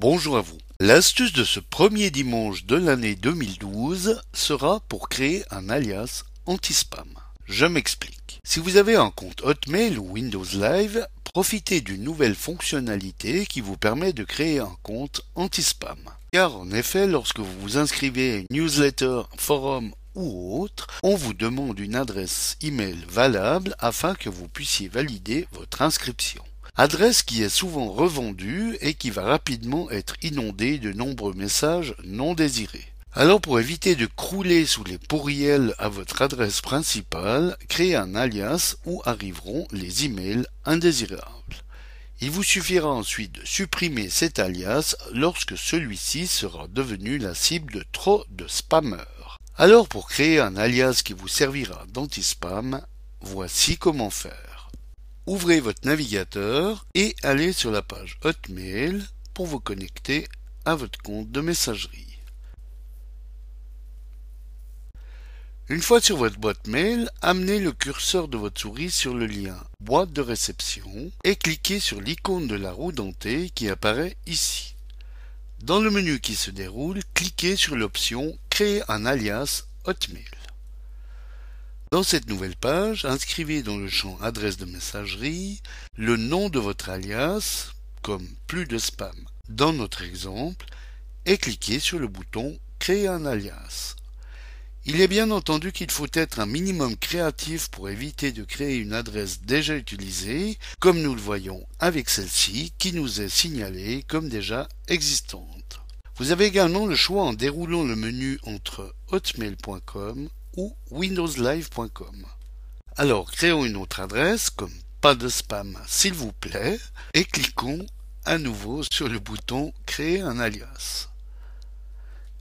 bonjour à vous. L'astuce de ce premier dimanche de l'année 2012 sera pour créer un alias anti-spam. Je m'explique. Si vous avez un compte Hotmail ou Windows Live, profitez d'une nouvelle fonctionnalité qui vous permet de créer un compte anti-spam. Car en effet, lorsque vous vous inscrivez à une newsletter, forum ou autre, on vous demande une adresse email valable afin que vous puissiez valider votre inscription. Adresse qui est souvent revendue et qui va rapidement être inondée de nombreux messages non désirés. Alors pour éviter de crouler sous les pourriels à votre adresse principale, créez un alias où arriveront les emails indésirables. Il vous suffira ensuite de supprimer cet alias lorsque celui-ci sera devenu la cible de trop de spammers. Alors pour créer un alias qui vous servira d'anti-spam, voici comment faire. Ouvrez votre navigateur et allez sur la page Hotmail pour vous connecter à votre compte de messagerie. Une fois sur votre boîte mail, amenez le curseur de votre souris sur le lien boîte de réception et cliquez sur l'icône de la roue dentée qui apparaît ici. Dans le menu qui se déroule, cliquez sur l'option Créer un alias Hotmail. Dans cette nouvelle page, inscrivez dans le champ adresse de messagerie le nom de votre alias, comme plus de spam dans notre exemple, et cliquez sur le bouton Créer un alias. Il est bien entendu qu'il faut être un minimum créatif pour éviter de créer une adresse déjà utilisée, comme nous le voyons avec celle-ci qui nous est signalée comme déjà existante. Vous avez également le choix en déroulant le menu entre hotmail.com ou windowslive.com. Alors créons une autre adresse comme pas de spam s'il vous plaît et cliquons à nouveau sur le bouton créer un alias.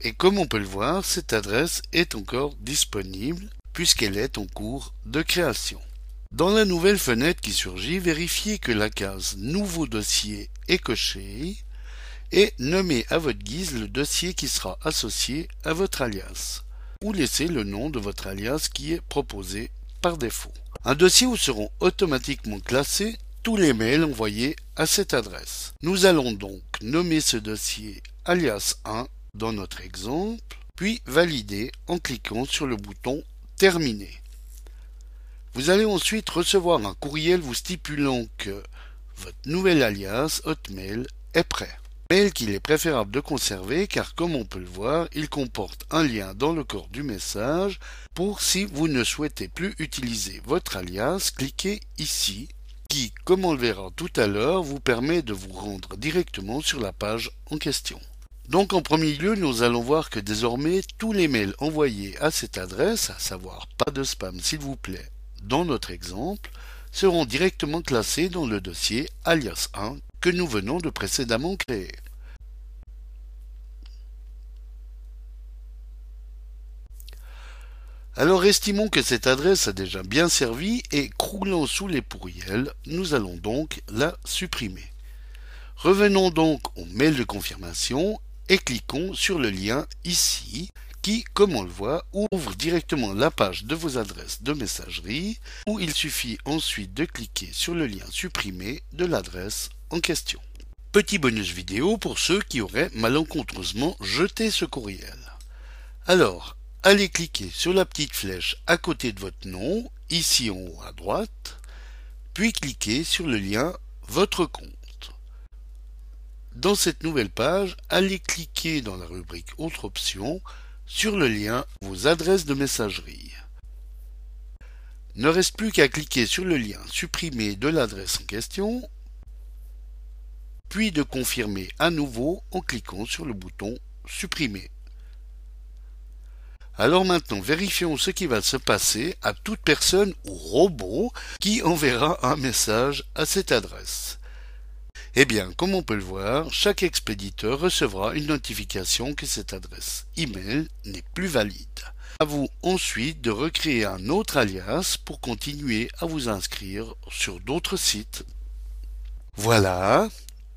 Et comme on peut le voir, cette adresse est encore disponible puisqu'elle est en cours de création. Dans la nouvelle fenêtre qui surgit, vérifiez que la case Nouveau dossier est cochée et nommez à votre guise le dossier qui sera associé à votre alias ou laissez le nom de votre alias qui est proposé par défaut. Un dossier où seront automatiquement classés tous les mails envoyés à cette adresse. Nous allons donc nommer ce dossier alias 1 dans notre exemple, puis valider en cliquant sur le bouton Terminer. Vous allez ensuite recevoir un courriel vous stipulant que votre nouvel alias Hotmail est prêt. Mail qu'il est préférable de conserver car comme on peut le voir, il comporte un lien dans le corps du message pour si vous ne souhaitez plus utiliser votre alias, cliquez ici qui, comme on le verra tout à l'heure, vous permet de vous rendre directement sur la page en question. Donc en premier lieu, nous allons voir que désormais tous les mails envoyés à cette adresse, à savoir pas de spam s'il vous plaît, dans notre exemple, seront directement classés dans le dossier alias 1 que nous venons de précédemment créer. Alors estimons que cette adresse a déjà bien servi et croulant sous les pourriels, nous allons donc la supprimer. Revenons donc au mail de confirmation et cliquons sur le lien ici qui, comme on le voit, ouvre directement la page de vos adresses de messagerie où il suffit ensuite de cliquer sur le lien supprimé de l'adresse question. Petit bonus vidéo pour ceux qui auraient malencontreusement jeté ce courriel. Alors, allez cliquer sur la petite flèche à côté de votre nom, ici en haut à droite, puis cliquez sur le lien Votre compte. Dans cette nouvelle page, allez cliquer dans la rubrique Autres options sur le lien Vos adresses de messagerie. Ne reste plus qu'à cliquer sur le lien Supprimer de l'adresse en question, puis de confirmer à nouveau en cliquant sur le bouton Supprimer. Alors maintenant, vérifions ce qui va se passer à toute personne ou robot qui enverra un message à cette adresse. Eh bien, comme on peut le voir, chaque expéditeur recevra une notification que cette adresse email n'est plus valide. À vous ensuite de recréer un autre alias pour continuer à vous inscrire sur d'autres sites. Voilà,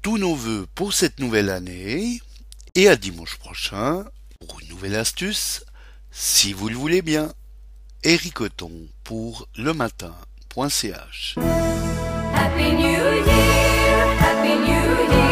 tous nos voeux pour cette nouvelle année et à dimanche prochain pour une nouvelle astuce, si vous le voulez bien. Ericoton pour le matin.ch Happy New Year, Happy New Year.